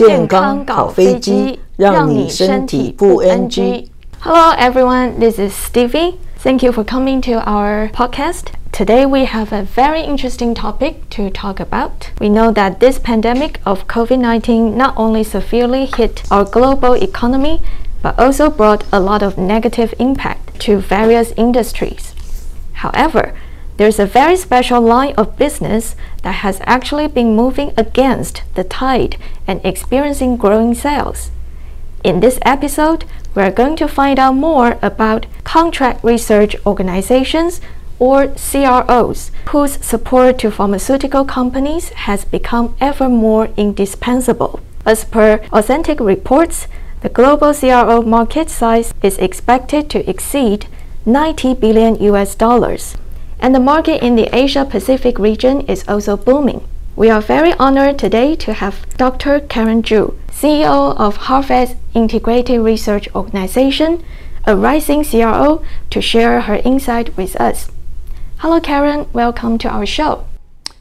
健康搞飞机，让你身体不 NG。Hello everyone, this is Stevie. Thank you for coming to our podcast. Today we have a very interesting topic to talk about. We know that this pandemic of COVID-19 not only severely hit our global economy, but also brought a lot of negative impact to various industries. However, there's a very special line of business that has actually been moving against the tide and experiencing growing sales. In this episode, we're going to find out more about contract research organizations or CROs, whose support to pharmaceutical companies has become ever more indispensable. As per authentic reports, the global CRO market size is expected to exceed 90 billion US dollars and the market in the Asia Pacific region is also booming. We are very honored today to have Dr. Karen Chu, CEO of Harvest Integrated Research Organization, a rising CRO, to share her insight with us. Hello, Karen. Welcome to our show.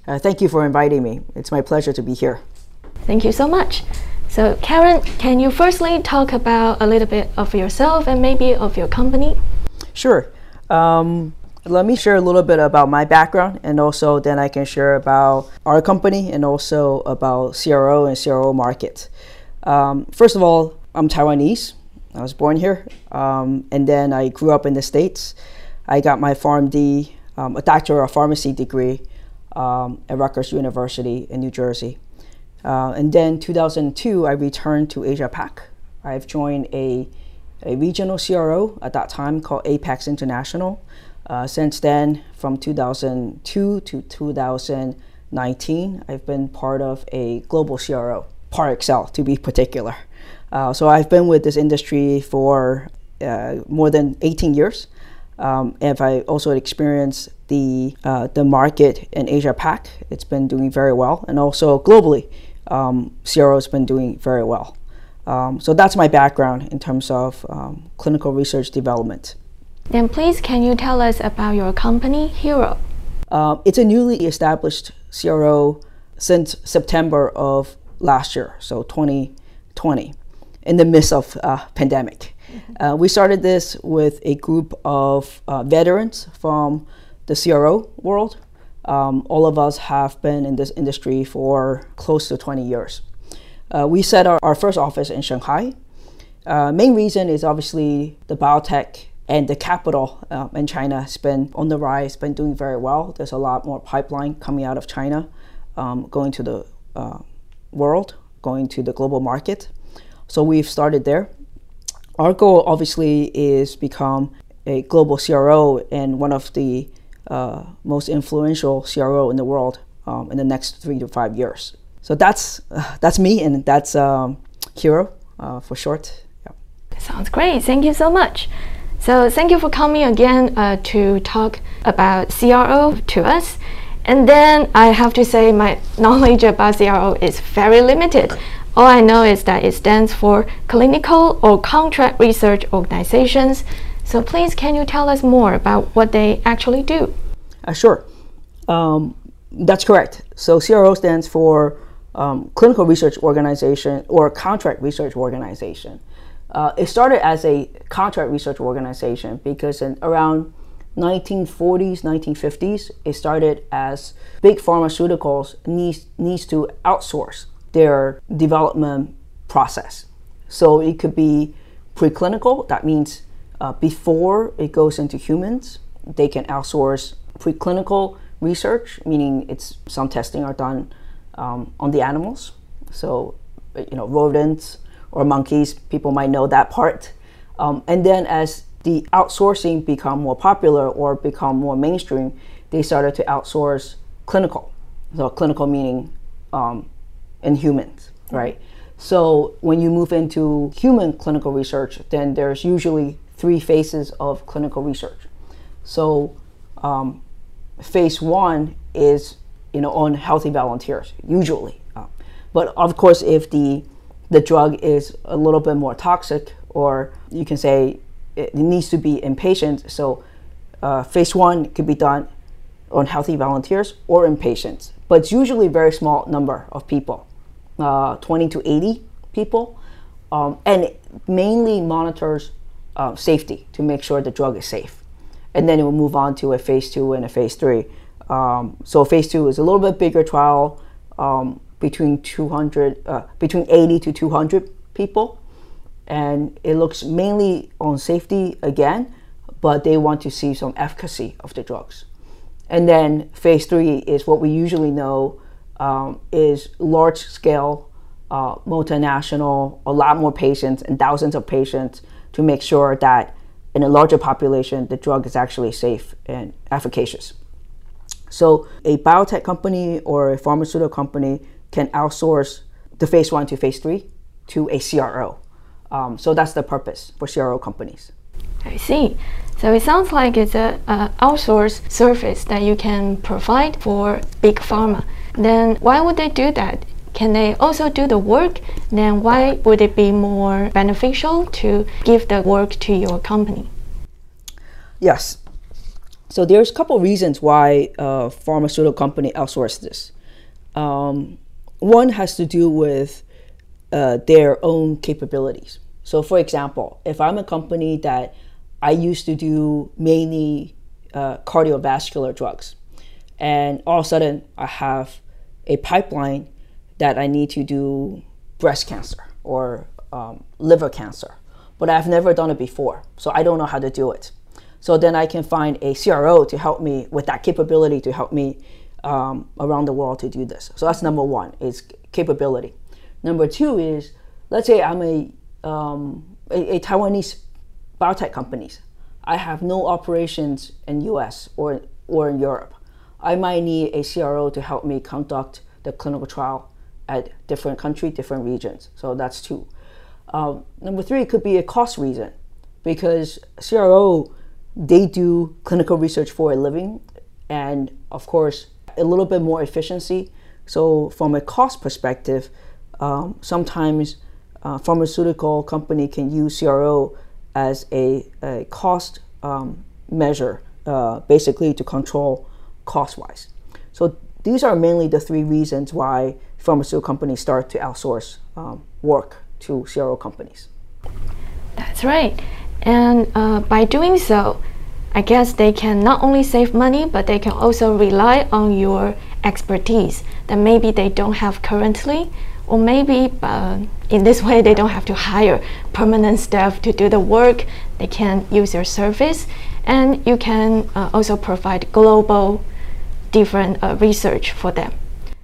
Uh, thank you for inviting me. It's my pleasure to be here. Thank you so much. So, Karen, can you firstly talk about a little bit of yourself and maybe of your company? Sure. Um, let me share a little bit about my background and also then I can share about our company and also about CRO and CRO market. Um, first of all, I'm Taiwanese. I was born here um, and then I grew up in the States. I got my PharmD, um, a Doctor of Pharmacy degree um, at Rutgers University in New Jersey. Uh, and then 2002, I returned to Asia Pac. I've joined a, a regional CRO at that time called Apex International. Uh, since then, from 2002 to 2019, I've been part of a global CRO, Parexel to be particular. Uh, so I've been with this industry for uh, more than 18 years. Um, and I also experienced the uh, the market in Asia Pac. It's been doing very well, and also globally, um, CRO has been doing very well. Um, so that's my background in terms of um, clinical research development. Then please can you tell us about your company, HiRO? Uh, it's a newly established CRO since September of last year, so 2020, in the midst of uh, pandemic. Mm-hmm. Uh, we started this with a group of uh, veterans from the CRO world. Um, all of us have been in this industry for close to 20 years. Uh, we set our, our first office in Shanghai. Uh, main reason is obviously the biotech and the capital um, in China has been on the rise, been doing very well. There's a lot more pipeline coming out of China, um, going to the uh, world, going to the global market. So we've started there. Our goal obviously is become a global CRO and one of the uh, most influential CRO in the world um, in the next three to five years. So that's that's me, and that's um, HiRO uh, for short. Yeah. Sounds great. Thank you so much. So thank you for coming again uh, to talk about CRO to us. And then I have to say my knowledge about CRO is very limited. All I know is that it stands for Clinical or Contract Research Organizations. So please, can you tell us more about what they actually do? Uh, sure. Um, that's correct. So CRO stands for um, Clinical Research Organization or Contract Research Organization. Uh, it started as a contract research organization because in around 1940s, 1950s, it started as big pharmaceuticals needs needs to outsource their development process. So it could be preclinical. That means uh, before it goes into humans, they can outsource preclinical research, meaning it's some testing are done um, on the animals. So you know rodents or monkeys. People might know that part. Um, and then as the outsourcing become more popular or become more mainstream, they started to outsource clinical. So clinical meaning um, in humans, right? So when you move into human clinical research, then there's usually three phases of clinical research. So um, phase one is you know on healthy volunteers usually, uh, but of course if the the drug is a little bit more toxic, or you can say it needs to be in patients. So, uh, phase one could be done on healthy volunteers or in patients, but it's usually a very small number of people, uh, 20 to 80 people, um, and mainly monitors uh, safety to make sure the drug is safe. And then it will move on to a phase two and a phase three. Um, so phase two is a little bit bigger trial, um, between 200, uh, between 80 to 200 people, and it looks mainly on safety again, but they want to see some efficacy of the drugs. And then phase three is what we usually know um, is large scale, uh, multinational, a lot more patients and thousands of patients to make sure that in a larger population, the drug is actually safe and efficacious. So, a biotech company or a pharmaceutical company can outsource the phase one to phase three to a CRO. Um, so, that's the purpose for CRO companies. I see. So it sounds like it's a, a outsourced service that you can provide for big pharma. Then why would they do that? Can they also do the work? Then why would it be more beneficial to give the work to your company? Yes. So there's a couple reasons why a pharmaceutical company outsources this. Um, one has to do with uh, their own capabilities. So, for example, if I'm a company that I used to do mainly uh, cardiovascular drugs. And all of a sudden, I have a pipeline that I need to do breast cancer or um, liver cancer. But I've never done it before, so I don't know how to do it. So then I can find a CRO to help me with that capability to help me um, around the world to do this. So that's number one is capability. Number two is let's say I'm a, um, a, a Taiwanese biotech companies. I have no operations in US or, or in Europe. I might need a CRO to help me conduct the clinical trial at different country, different regions. So that's two. Um, number three could be a cost reason because CRO, they do clinical research for a living and of course a little bit more efficiency. So from a cost perspective, um, sometimes uh, pharmaceutical company can use CRO as a, a cost um, measure, uh, basically to control cost wise. So these are mainly the three reasons why pharmaceutical companies start to outsource um, work to CRO companies. That's right. And uh, by doing so, I guess they can not only save money, but they can also rely on your expertise that maybe they don't have currently or maybe uh, in this way they don't have to hire permanent staff to do the work. They can use your service and you can uh, also provide global different uh, research for them.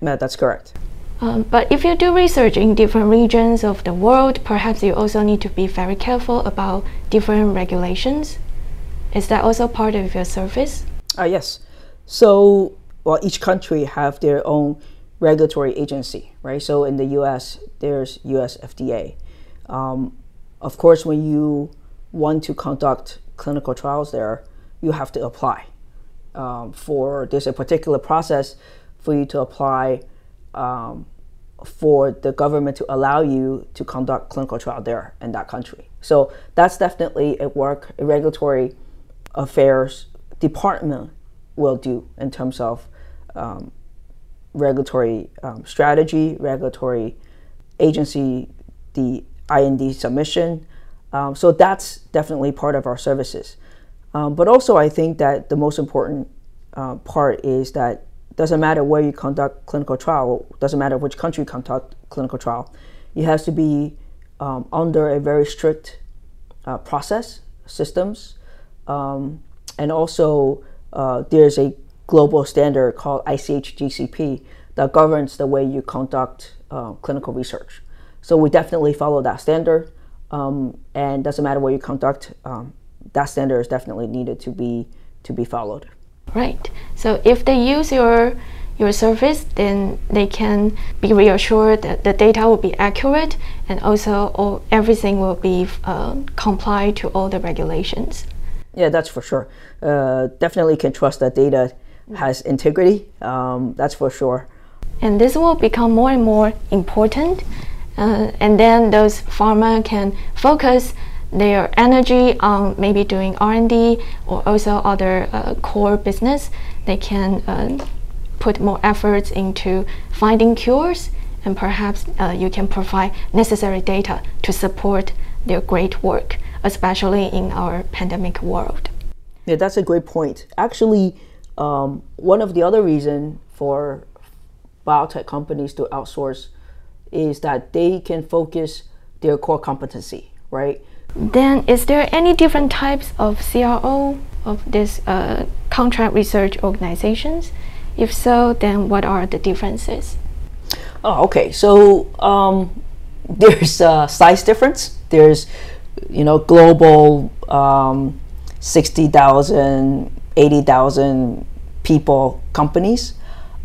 Yeah, that's correct. Um, but if you do research in different regions of the world perhaps you also need to be very careful about different regulations is that also part of your service uh, yes so well each country have their own regulatory agency, right? So in the U.S., there's U.S. FDA. Um, of course, when you want to conduct clinical trials there, you have to apply um, for. There's a particular process for you to apply um, for the government to allow you to conduct clinical trial there in that country. So that's definitely a work a regulatory affairs department will do in terms of um, regulatory um, strategy, regulatory agency, the IND submission. Um, so that's definitely part of our services. Um, but also, I think that the most important uh, part is that doesn't matter where you conduct clinical trial, doesn't matter which country you conduct clinical trial, it has to be um, under a very strict uh, process, systems, um, and also uh, there's a global standard called ICH GCP that governs the way you conduct uh, clinical research. So we definitely follow that standard, um, and doesn't matter where you conduct, um, that standard is definitely needed to be to be followed. Right. So if they use your your service, then they can be reassured that the data will be accurate and also all, everything will be uh, comply to all the regulations. Yeah, that's for sure. Uh, definitely can trust that data has integrity. Um, that's for sure. And this will become more and more important. Uh, and then those pharma can focus their energy on maybe doing R&D or also other uh, core business. They can uh, put more efforts into finding cures and perhaps uh, you can provide necessary data to support their great work, especially in our pandemic world. Yeah, that's a great point. Actually, um, one of the other reasons for biotech companies to outsource is that they can focus their core competency, right? Then, is there any different types of CRO of these uh, contract research organizations? If so, then what are the differences? Oh, okay. So um, there's a size difference. There's, you know, global um, 60,000, 80,000 people companies.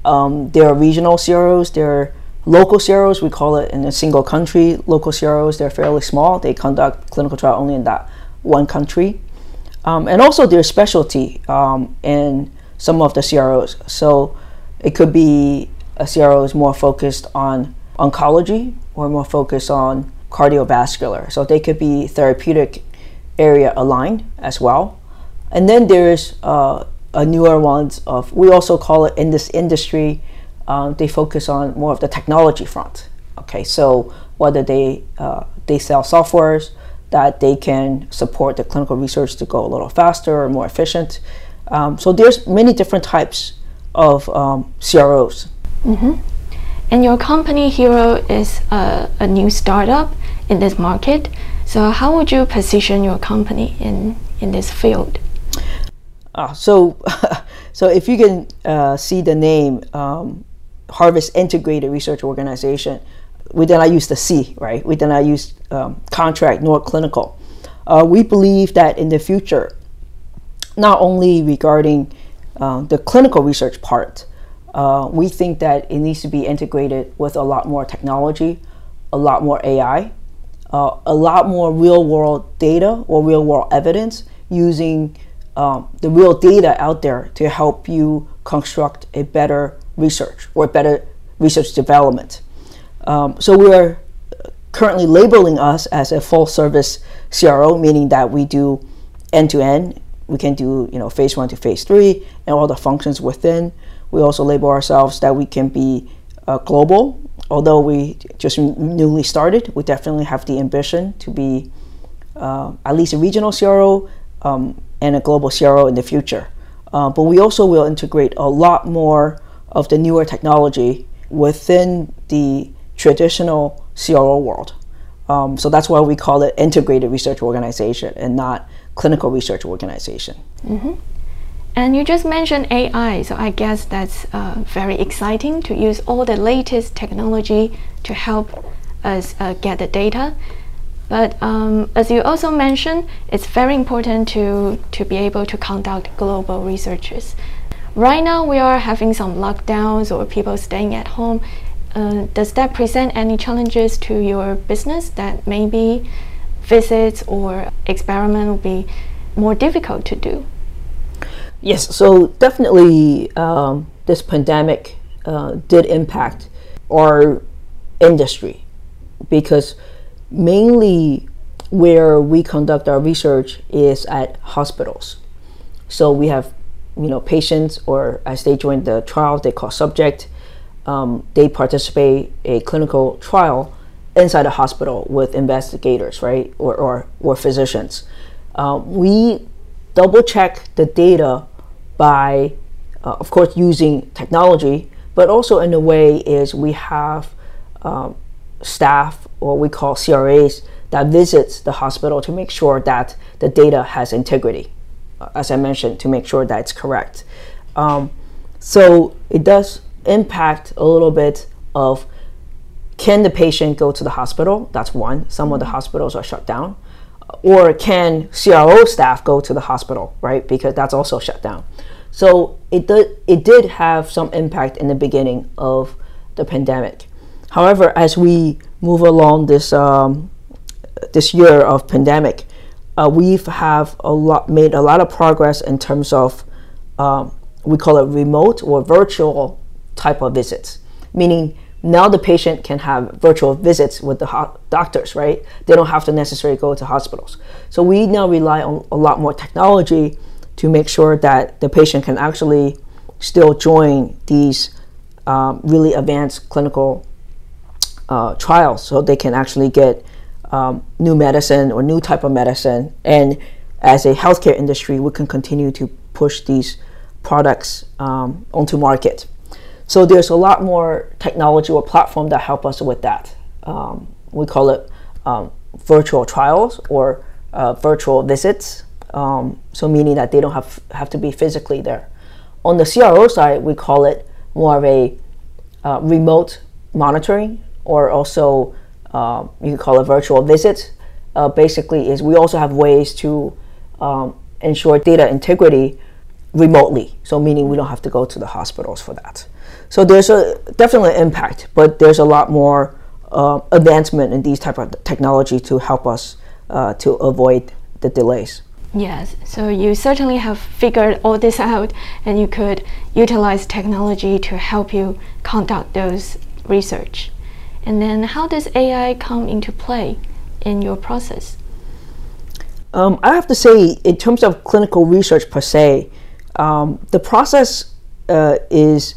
Um, there are regional CROs. There are local CROs. We call it in a single country. Local CROs, they're fairly small. They conduct clinical trial only in that one country. Um, and also there's specialty um, in some of the CROs. So it could be a CRO is more focused on oncology or more focused on cardiovascular. So they could be therapeutic area aligned as well. And then there's uh, a newer ones of we also call it in this industry. Um, they focus on more of the technology front. Okay, so whether they uh, they sell softwares that they can support the clinical research to go a little faster or more efficient. Um, so there's many different types of um, CROs. Mm-hmm. And your company HiRO is a, a new startup in this market. So how would you position your company in in this field? Uh, so, so if you can uh, see the name um, Harvest Integrated Research Organization, we then not use the C, right? We then not use um, contract nor clinical. Uh, we believe that in the future, not only regarding uh, the clinical research part, uh, we think that it needs to be integrated with a lot more technology, a lot more AI, uh, a lot more real world data or real world evidence using um, the real data out there to help you construct a better research or better research development. Um, so we are currently labeling us as a full service CRO, meaning that we do end to end. We can do you know phase one to phase three and all the functions within. We also label ourselves that we can be uh, global. Although we just newly started, we definitely have the ambition to be uh, at least a regional CRO um, and a global CRO in the future. Uh, but we also will integrate a lot more of the newer technology within the traditional CRO world. Um, so that's why we call it integrated research organization and not clinical research organization. Mm-hmm. And you just mentioned AI, so I guess that's uh, very exciting to use all the latest technology to help us uh, get the data. But um, as you also mentioned, it's very important to, to be able to conduct global researches. Right now, we are having some lockdowns or people staying at home. Uh, does that present any challenges to your business that maybe visits or experiment will be more difficult to do? Yes, so definitely um, this pandemic uh, did impact our industry because mainly where we conduct our research is at hospitals. So we have, you know, patients or as they join the trial, they call subject, um, they participate a clinical trial inside a hospital with investigators, right, or, or, or physicians. Uh, we double check the data by, uh, of course, using technology, but also in a way is we have um, staff, or we call CRAs, that visits the hospital to make sure that the data has integrity, uh, as I mentioned, to make sure that it's correct. Um, so it does impact a little bit of can the patient go to the hospital? That's one. Some of the hospitals are shut down. Or can CRO staff go to the hospital, right? Because that's also shut down. So it did, it did have some impact in the beginning of the pandemic. However, as we move along this um, this year of pandemic, uh, we have a lot made a lot of progress in terms of um, we call it remote or virtual type of visits, meaning now the patient can have virtual visits with the doctors, right? They don't have to necessarily go to hospitals. So we now rely on a lot more technology to make sure that the patient can actually still join these um, really advanced clinical uh, trials so they can actually get um, new medicine or new type of medicine. And as a healthcare industry, we can continue to push these products um, onto market. So there's a lot more technology or platform that help us with that. Um, we call it um, virtual trials or uh, virtual visits. Um, so meaning that they don't have have to be physically there. On the CRO side, we call it more of a uh, remote monitoring, or also uh, you can call it virtual visits. Uh, basically, is we also have ways to um, ensure data integrity remotely. So meaning we don't have to go to the hospitals for that. So there's a definitely impact, but there's a lot more uh, advancement in these type of technology to help us uh, to avoid the delays. Yes, so you certainly have figured all this out, and you could utilize technology to help you conduct those research. And then, how does AI come into play in your process? Um, I have to say, in terms of clinical research per se, um, the process uh, is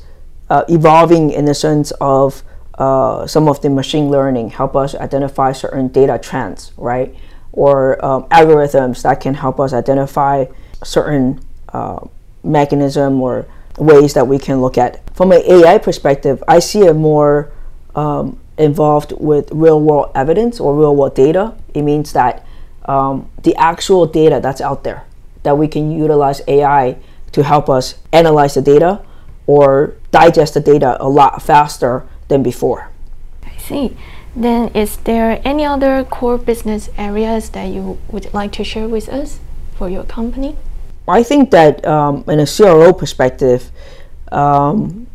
uh, evolving in the sense of uh, some of the machine learning help us identify certain data trends, right? Or um, algorithms that can help us identify certain uh, mechanism or ways that we can look at. From an AI perspective, I see it more um, involved with real world evidence or real world data. It means that um, the actual data that's out there that we can utilize AI to help us analyze the data or digest the data a lot faster than before. I see. Then, is there any other core business areas that you would like to share with us for your company? I think that um, in a CRO perspective, um,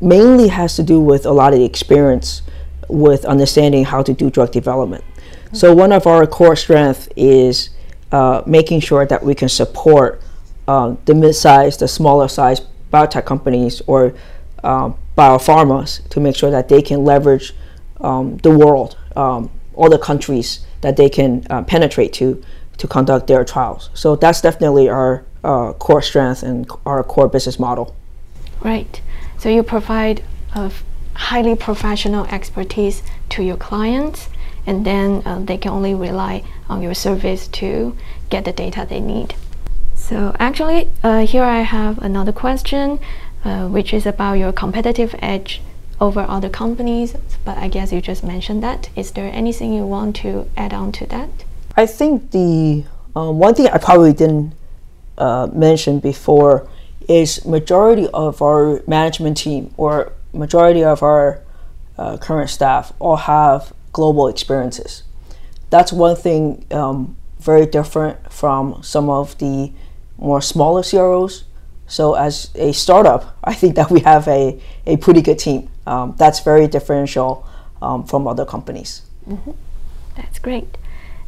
mainly has to do with a lot of the experience with understanding how to do drug development. Mm-hmm. So one of our core strengths is uh, making sure that we can support uh, the mid-sized, the smaller size biotech companies or um, biopharmas to make sure that they can leverage um, the world, um, all the countries that they can uh, penetrate to to conduct their trials. So that's definitely our uh, core strength and our core business model. Right. So you provide a highly professional expertise to your clients, and then uh, they can only rely on your service to get the data they need. So actually, uh, here I have another question, uh, which is about your competitive edge over other companies. But I guess you just mentioned that. Is there anything you want to add on to that? I think the uh, one thing I probably didn't uh, mention before is majority of our management team or majority of our uh, current staff all have global experiences. That's one thing um, very different from some of the more smaller CROs. So as a startup, I think that we have a, a pretty good team. Um, that's very differential um, from other companies. Mm-hmm. That's great.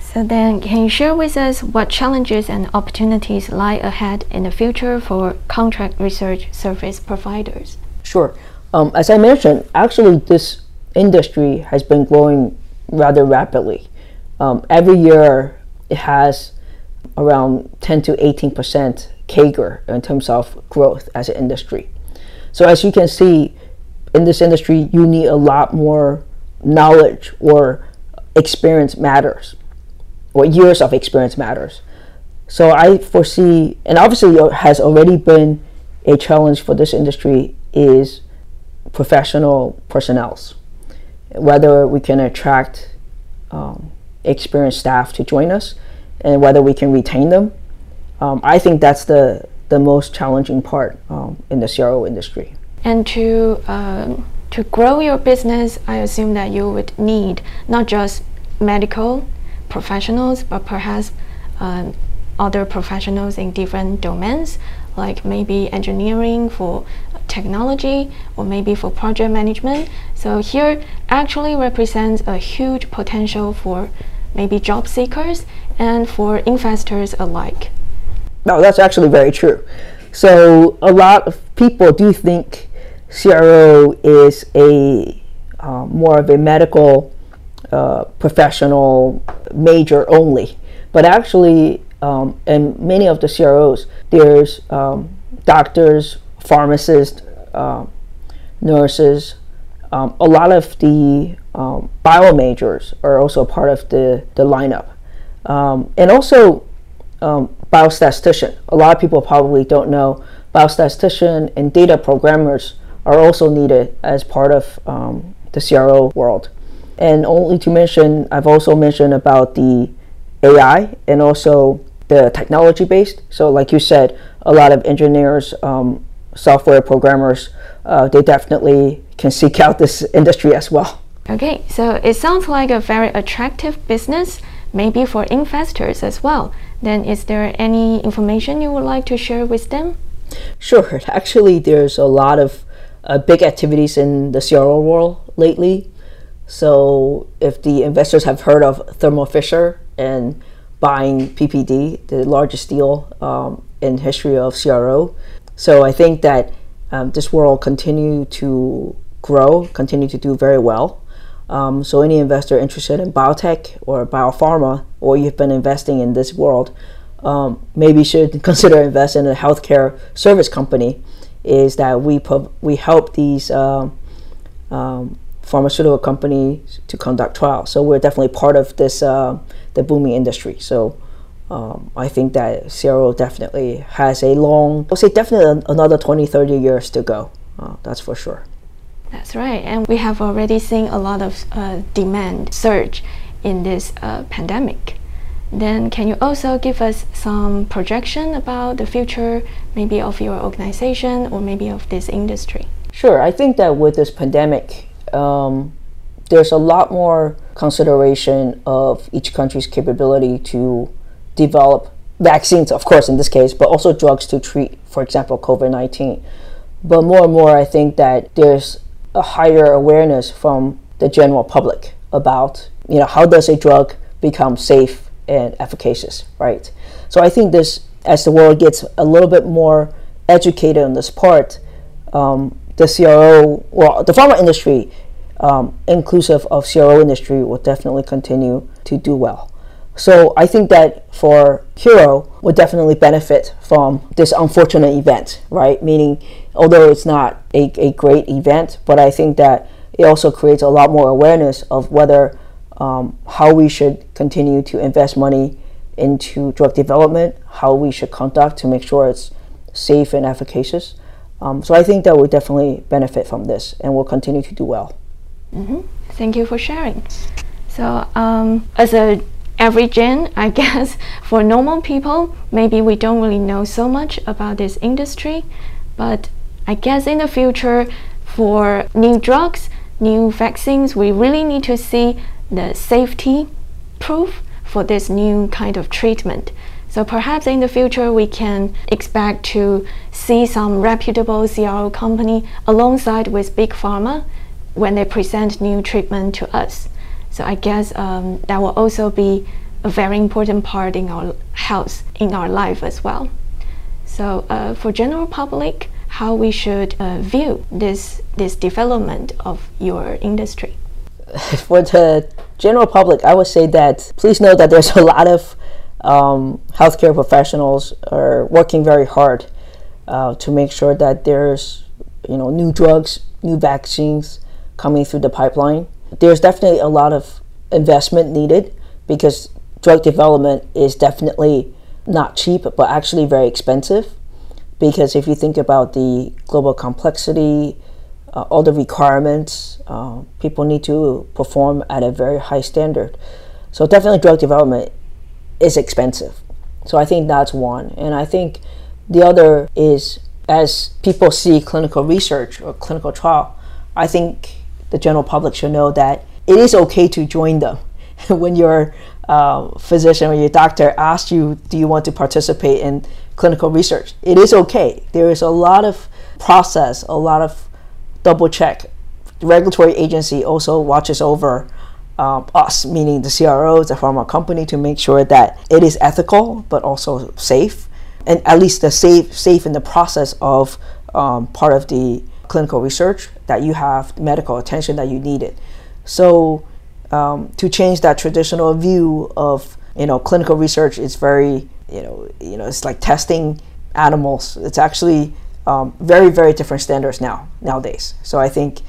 So then, can you share with us what challenges and opportunities lie ahead in the future for contract research service providers? Sure. Um, as I mentioned, actually, this industry has been growing rather rapidly. Um, every year, it has around 10 to 18 percent CAGR in terms of growth as an industry. So as you can see, in this industry, you need a lot more knowledge or experience matters or years of experience matters. So I foresee, and obviously has already been a challenge for this industry is professional personnels, whether we can attract um, experienced staff to join us, and whether we can retain them. Um, I think that's the the most challenging part um, in the CRO industry. And to um, to grow your business, I assume that you would need not just medical professionals, but perhaps um, other professionals in different domains, like maybe engineering for technology or maybe for project management. So here actually represents a huge potential for maybe job seekers and for investors alike. No, that's actually very true. So a lot of people do think CRO is a uh, more of a medical uh, professional major only. But actually, um, in many of the CROs, there's um, doctors, pharmacists, uh, nurses, um, a lot of the um, bio majors are also part of the, the lineup. Um, and also um, biostatistician. A lot of people probably don't know biostatistician and data programmers are also needed as part of um, the CRO world. And only to mention, I've also mentioned about the AI and also the technology based. So, like you said, a lot of engineers, um, software programmers, uh, they definitely can seek out this industry as well. Okay, so it sounds like a very attractive business, maybe for investors as well. Then, is there any information you would like to share with them? Sure. Actually, there's a lot of uh, big activities in the CRO world lately. So, if the investors have heard of Thermo Fisher and buying PPD, the largest deal um, in history of CRO, so I think that um, this world continue to grow, continue to do very well. Um, so any investor interested in biotech or biopharma, or you've been investing in this world, um, maybe should consider investing in a healthcare service company. Is that we we help these uh, um, pharmaceutical companies to conduct trials. So we're definitely part of this uh, the booming industry. So um, I think that CRO definitely has a long, I'll say definitely another 20, 30 years to go. Uh, that's for sure. That's right. And we have already seen a lot of uh, demand surge in this uh, pandemic. Then, can you also give us some projection about the future, maybe of your organization or maybe of this industry? Sure. I think that with this pandemic, um, there's a lot more consideration of each country's capability to develop vaccines, of course, in this case, but also drugs to treat, for example, COVID 19. But more and more, I think that there's a higher awareness from the general public about you know how does a drug become safe and efficacious right so i think this as the world gets a little bit more educated on this part um, the cro well the pharma industry um, inclusive of cro industry will definitely continue to do well so I think that for HiRO would definitely benefit from this unfortunate event, right? Meaning, although it's not a, a great event, but I think that it also creates a lot more awareness of whether um, how we should continue to invest money into drug development, how we should conduct to make sure it's safe and efficacious. Um, so I think that we definitely benefit from this and will continue to do well. Mm-hmm. Thank you for sharing. So, um, as a every gen, I guess, for normal people, maybe we don't really know so much about this industry, but I guess in the future, for new drugs, new vaccines, we really need to see the safety proof for this new kind of treatment. So perhaps in the future we can expect to see some reputable CRO company alongside with big pharma when they present new treatment to us. So I guess um, that will also be a very important part in our health, in our life as well. So uh, for general public, how we should uh, view this this development of your industry. For the general public, I would say that please know that there's a lot of um, healthcare professionals are working very hard uh, to make sure that there's you know new drugs, new vaccines coming through the pipeline there's definitely a lot of investment needed because drug development is definitely not cheap, but actually very expensive. Because if you think about the global complexity, uh, all the requirements, uh, people need to perform at a very high standard. So definitely, drug development is expensive. So I think that's one, and I think the other is as people see clinical research or clinical trial, I think the general public should know that it is okay to join them. when your uh, physician or your doctor asks you, do you want to participate in clinical research? It is okay. There is a lot of process, a lot of double check. The regulatory agency also watches over um, us, meaning the CROs, the pharma company, to make sure that it is ethical but also safe, and at least the safe, safe in the process of um, part of the clinical research that you have medical attention that you needed. So um, to change that traditional view of you know clinical research is very you know you know it's like testing animals. It's actually um, very very different standards now nowadays. So I think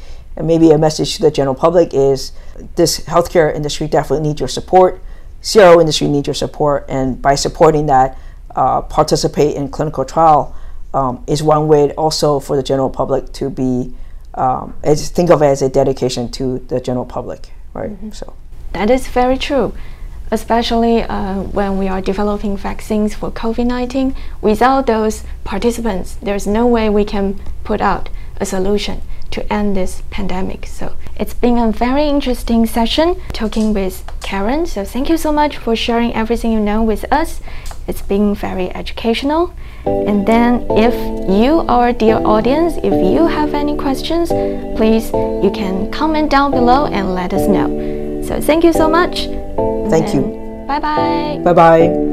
maybe a message to the general public is this healthcare industry definitely needs your support. CRO industry needs your support, and by supporting that, uh, participate in clinical trial um, is one way also for the general public to be um, as think of it as a dedication to the general public, right? Mm-hmm. So that is very true especially uh, when we are developing vaccines for COVID 19. Without those participants, there's no way we can put out a solution to end this pandemic. So it's been a very interesting session talking with Karen. So thank you so much for sharing everything you know with us. It's been very educational. And then if you, our dear audience, if you have any questions, please you can comment down below and let us know. So thank you so much. Thank you. Bye bye. Bye bye.